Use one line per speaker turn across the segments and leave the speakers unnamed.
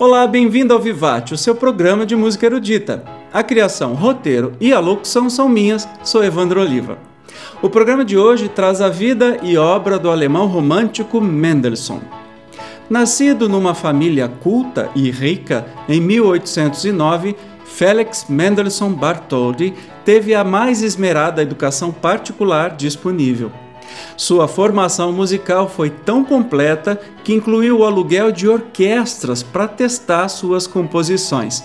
Olá, bem-vindo ao Vivate, o seu programa de música erudita. A criação, roteiro e a locução são minhas, sou Evandro Oliva. O programa de hoje traz a vida e obra do alemão romântico Mendelssohn. Nascido numa família culta e rica em 1809, Felix Mendelssohn Bartholdy teve a mais esmerada educação particular disponível. Sua formação musical foi tão completa que incluiu o aluguel de orquestras para testar suas composições.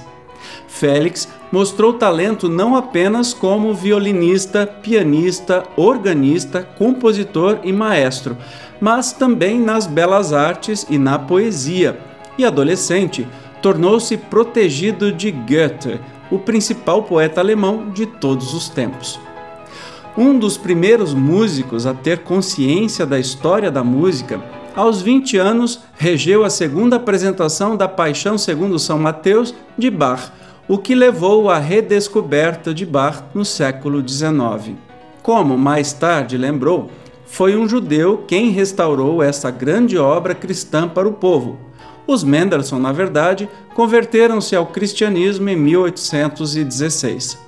Félix mostrou talento não apenas como violinista, pianista, organista, compositor e maestro, mas também nas belas artes e na poesia. E adolescente, tornou-se protegido de Goethe, o principal poeta alemão de todos os tempos. Um dos primeiros músicos a ter consciência da história da música, aos 20 anos regeu a segunda apresentação da Paixão segundo São Mateus de Bach, o que levou à redescoberta de Bach no século XIX. Como mais tarde lembrou, foi um judeu quem restaurou essa grande obra cristã para o povo. Os Mendelssohn, na verdade, converteram-se ao cristianismo em 1816.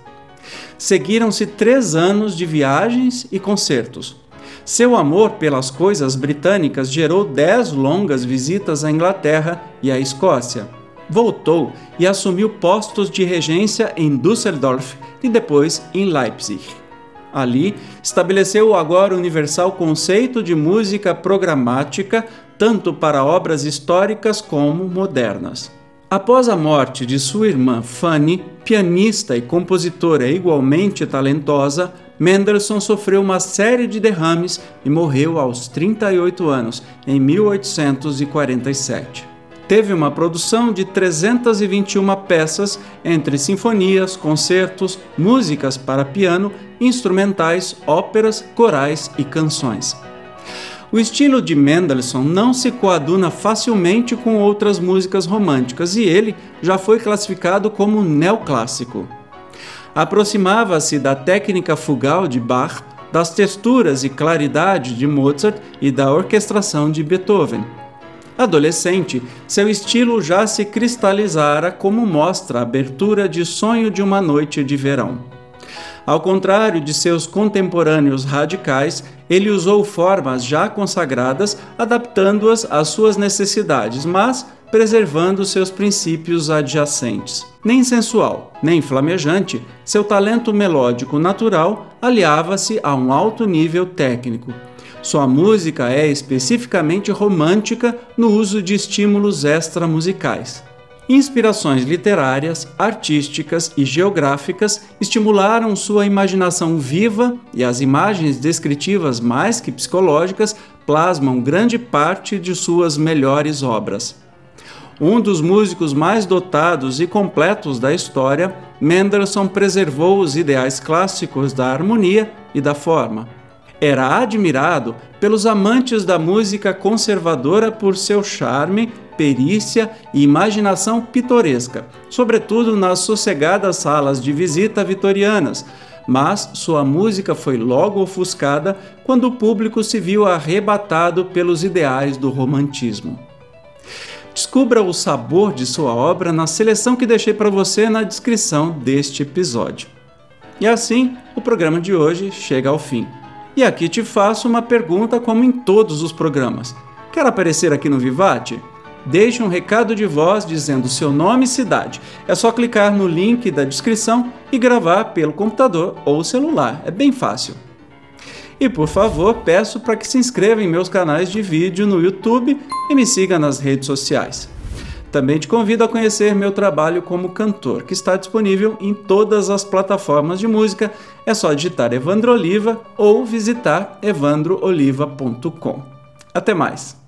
Seguiram-se três anos de viagens e concertos. Seu amor pelas coisas britânicas gerou dez longas visitas à Inglaterra e à Escócia. Voltou e assumiu postos de regência em Düsseldorf e depois em Leipzig. Ali, estabeleceu o agora universal conceito de música programática, tanto para obras históricas como modernas. Após a morte de sua irmã Fanny, pianista e compositora igualmente talentosa, Mendelssohn sofreu uma série de derrames e morreu aos 38 anos, em 1847. Teve uma produção de 321 peças, entre sinfonias, concertos, músicas para piano, instrumentais, óperas, corais e canções. O estilo de Mendelssohn não se coaduna facilmente com outras músicas românticas e ele já foi classificado como neoclássico. Aproximava-se da técnica fugal de Bach, das texturas e claridade de Mozart e da orquestração de Beethoven. Adolescente, seu estilo já se cristalizara como mostra a abertura de Sonho de uma Noite de Verão. Ao contrário de seus contemporâneos radicais, ele usou formas já consagradas, adaptando-as às suas necessidades, mas preservando seus princípios adjacentes. Nem sensual, nem flamejante, seu talento melódico natural aliava-se a um alto nível técnico. Sua música é especificamente romântica no uso de estímulos extramusicais. Inspirações literárias, artísticas e geográficas estimularam sua imaginação viva e as imagens descritivas mais que psicológicas plasmam grande parte de suas melhores obras. Um dos músicos mais dotados e completos da história, Mendelssohn preservou os ideais clássicos da harmonia e da forma. Era admirado pelos amantes da música conservadora por seu charme perícia e imaginação pitoresca, sobretudo nas sossegadas salas de visita vitorianas, mas sua música foi logo ofuscada quando o público se viu arrebatado pelos ideais do romantismo. Descubra o sabor de sua obra na seleção que deixei para você na descrição deste episódio. E assim, o programa de hoje chega ao fim. E aqui te faço uma pergunta, como em todos os programas: quer aparecer aqui no Vivate? Deixe um recado de voz dizendo seu nome e cidade. É só clicar no link da descrição e gravar pelo computador ou celular. É bem fácil. E por favor, peço para que se inscreva em meus canais de vídeo no YouTube e me siga nas redes sociais. Também te convido a conhecer meu trabalho como cantor, que está disponível em todas as plataformas de música. É só digitar Evandro Oliva ou visitar evandrooliva.com. Até mais!